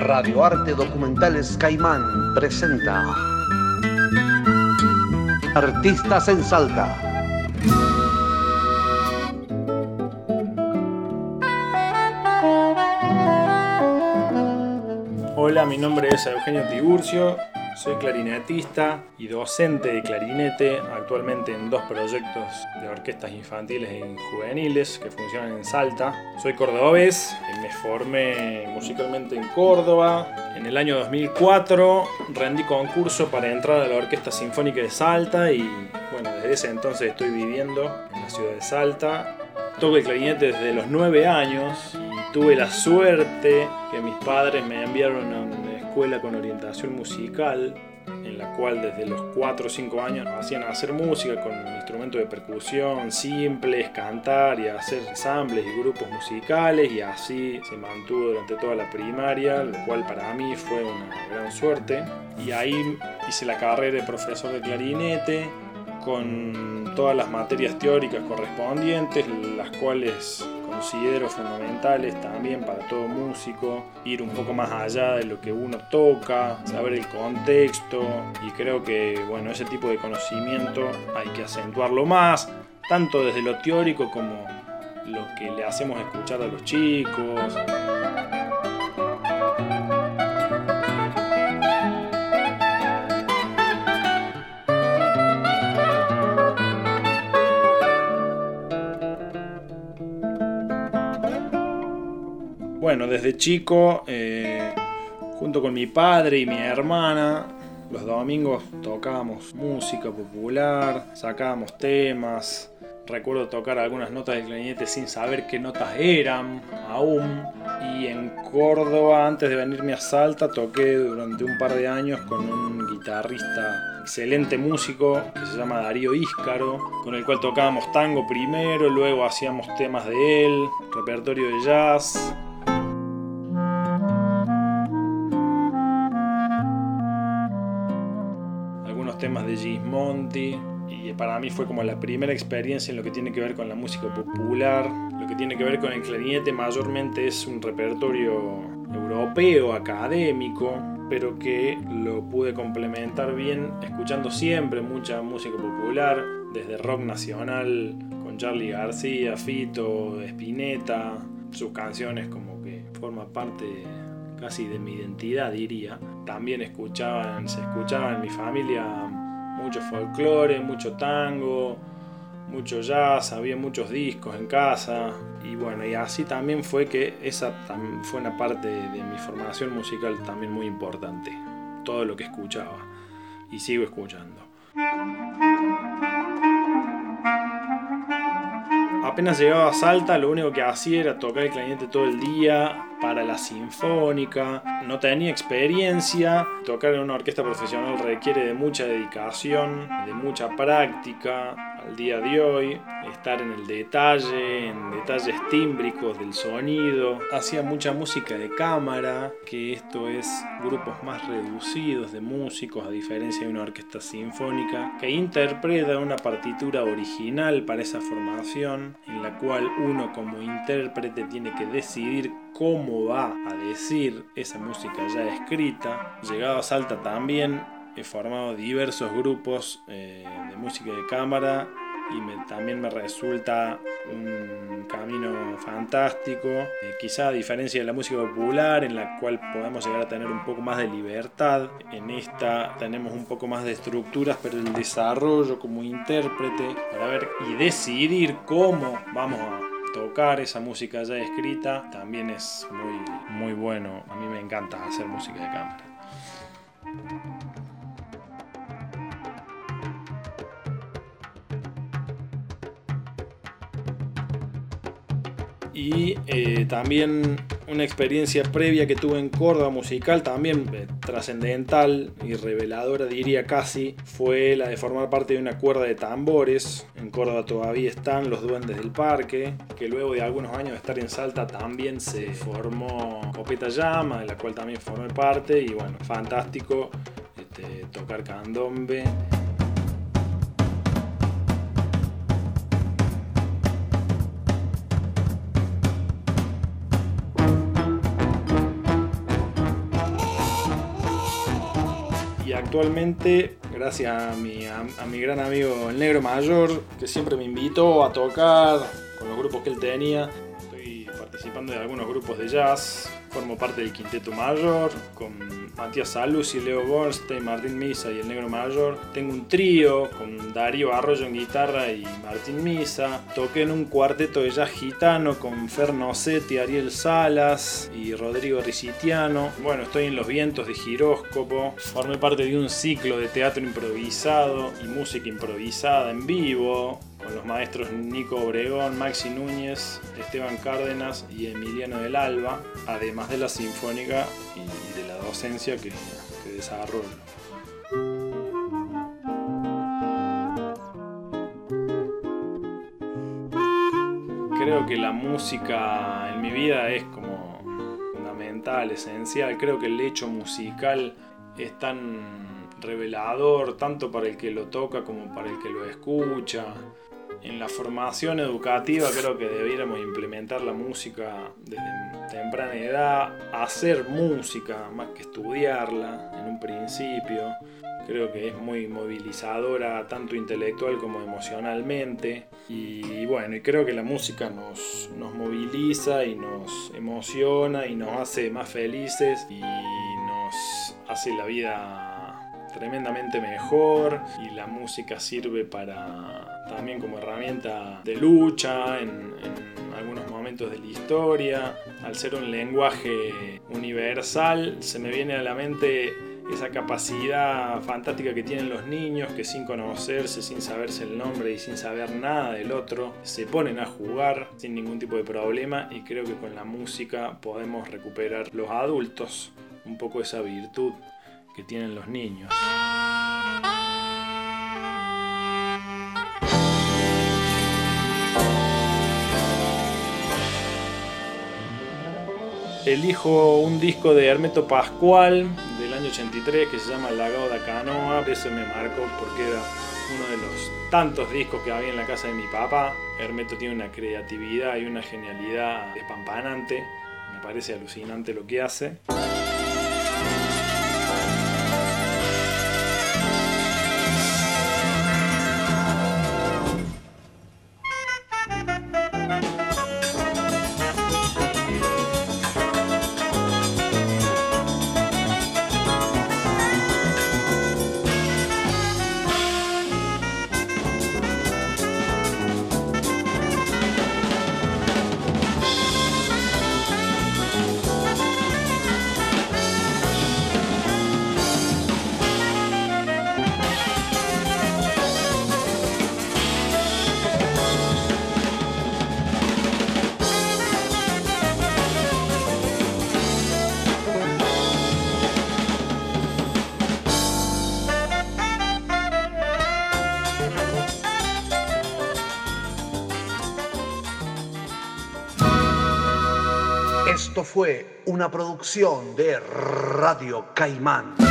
Radio Arte Documentales Caimán presenta Artistas en Salta. Hola, mi nombre es Eugenio Tiburcio, soy clarinetista y docente de clarinete actualmente en dos proyectos de orquestas infantiles y juveniles que funcionan en Salta. Soy cordobés, me formé musicalmente en Córdoba. En el año 2004 rendí concurso para entrar a la Orquesta Sinfónica de Salta y bueno, desde ese entonces estoy viviendo en la ciudad de Salta. Toco el clarinete desde los 9 años y tuve la suerte que mis padres me enviaron a una escuela con orientación musical en la cual desde los 4 o 5 años hacían hacer música con instrumentos de percusión simples, cantar y hacer ensambles y grupos musicales y así se mantuvo durante toda la primaria, lo cual para mí fue una gran suerte. Y ahí hice la carrera de profesor de clarinete con todas las materias teóricas correspondientes, las cuales considero fundamentales también para todo músico, ir un poco más allá de lo que uno toca, saber el contexto y creo que bueno, ese tipo de conocimiento hay que acentuarlo más, tanto desde lo teórico como lo que le hacemos escuchar a los chicos. Bueno, desde chico, eh, junto con mi padre y mi hermana, los domingos tocábamos música popular, sacábamos temas. Recuerdo tocar algunas notas de clarinete sin saber qué notas eran aún. Y en Córdoba, antes de venirme a Salta, toqué durante un par de años con un guitarrista excelente músico que se llama Darío Íscaro, con el cual tocábamos tango primero, luego hacíamos temas de él, repertorio de jazz. Temas de Gismonti y para mí fue como la primera experiencia en lo que tiene que ver con la música popular, lo que tiene que ver con el clarinete mayormente es un repertorio europeo, académico, pero que lo pude complementar bien escuchando siempre mucha música popular, desde rock nacional con Charlie García, Fito, Spinetta, sus canciones como que forma parte casi de mi identidad diría. También escuchaban, se escuchaba en mi familia mucho folclore, mucho tango, mucho jazz, había muchos discos en casa y bueno, y así también fue que esa fue una parte de mi formación musical también muy importante, todo lo que escuchaba y sigo escuchando. Apenas llegaba a Salta, lo único que hacía era tocar el clarinete todo el día para la sinfónica. No tenía experiencia. Tocar en una orquesta profesional requiere de mucha dedicación, de mucha práctica al día de hoy. Estar en el detalle, en detalles tímbricos del sonido. Hacía mucha música de cámara, que esto es grupos más reducidos de músicos, a diferencia de una orquesta sinfónica, que interpreta una partitura original para esa formación, en la cual uno como intérprete tiene que decidir cómo va a decir esa música ya escrita. Llegado a Salta también he formado diversos grupos eh, de música de cámara y también me resulta un camino fantástico, eh, quizá a diferencia de la música popular en la cual podemos llegar a tener un poco más de libertad, en esta tenemos un poco más de estructuras, pero el desarrollo como intérprete para ver y decidir cómo vamos a tocar esa música ya escrita también es muy, muy bueno. A mí me encanta hacer música de cámara. Y eh, también una experiencia previa que tuve en Córdoba musical, también eh, trascendental y reveladora diría casi, fue la de formar parte de una cuerda de tambores. En Córdoba todavía están los duendes del parque, que luego de algunos años de estar en Salta también se formó Copeta Llama, de la cual también formé parte y bueno, fantástico este, tocar candombe. Actualmente, gracias a mi, a, mi gran amigo el Negro Mayor, que siempre me invitó a tocar con los grupos que él tenía, estoy participando de algunos grupos de jazz, formo parte del Quinteto Mayor, con Matías Salus y Leo Goldstein, Martín Misa y el Negro Mayor. Tengo un trío con Darío Arroyo en guitarra y Martín Misa. Toqué en un cuarteto de jazz gitano con Fer Nocetti, Ariel Salas y Rodrigo Ricitiano. Bueno, estoy en Los Vientos de Giróscopo. Formé parte de un ciclo de teatro improvisado y música improvisada en vivo con los maestros Nico Obregón, Maxi Núñez, Esteban Cárdenas y Emiliano del Alba, además de la Sinfónica y de la docencia que, que desarrollo. Creo que la música en mi vida es como fundamental, esencial. Creo que el hecho musical es tan revelador tanto para el que lo toca como para el que lo escucha en la formación educativa creo que debiéramos implementar la música desde temprana edad, hacer música más que estudiarla en un principio. Creo que es muy movilizadora tanto intelectual como emocionalmente. Y bueno, y creo que la música nos, nos moviliza y nos emociona y nos hace más felices y nos hace la vida tremendamente mejor y la música sirve para también como herramienta de lucha en, algunos momentos de la historia. Al ser un lenguaje universal se me viene a la mente esa capacidad fantástica que tienen los niños que sin conocerse, sin saberse el nombre y sin saber nada del otro, se ponen a jugar sin ningún tipo de problema y creo que con la música podemos recuperar los adultos un poco esa virtud que tienen los niños. Elijo un disco de Hermeto Pascual del año 83 que se llama La Gauda Canoa. Eso me marcó porque era uno de los tantos discos que había en la casa de mi papá. Hermeto tiene una creatividad y una genialidad espampanante. Me parece alucinante lo que hace. Esto fue una producción de Radio Caimán.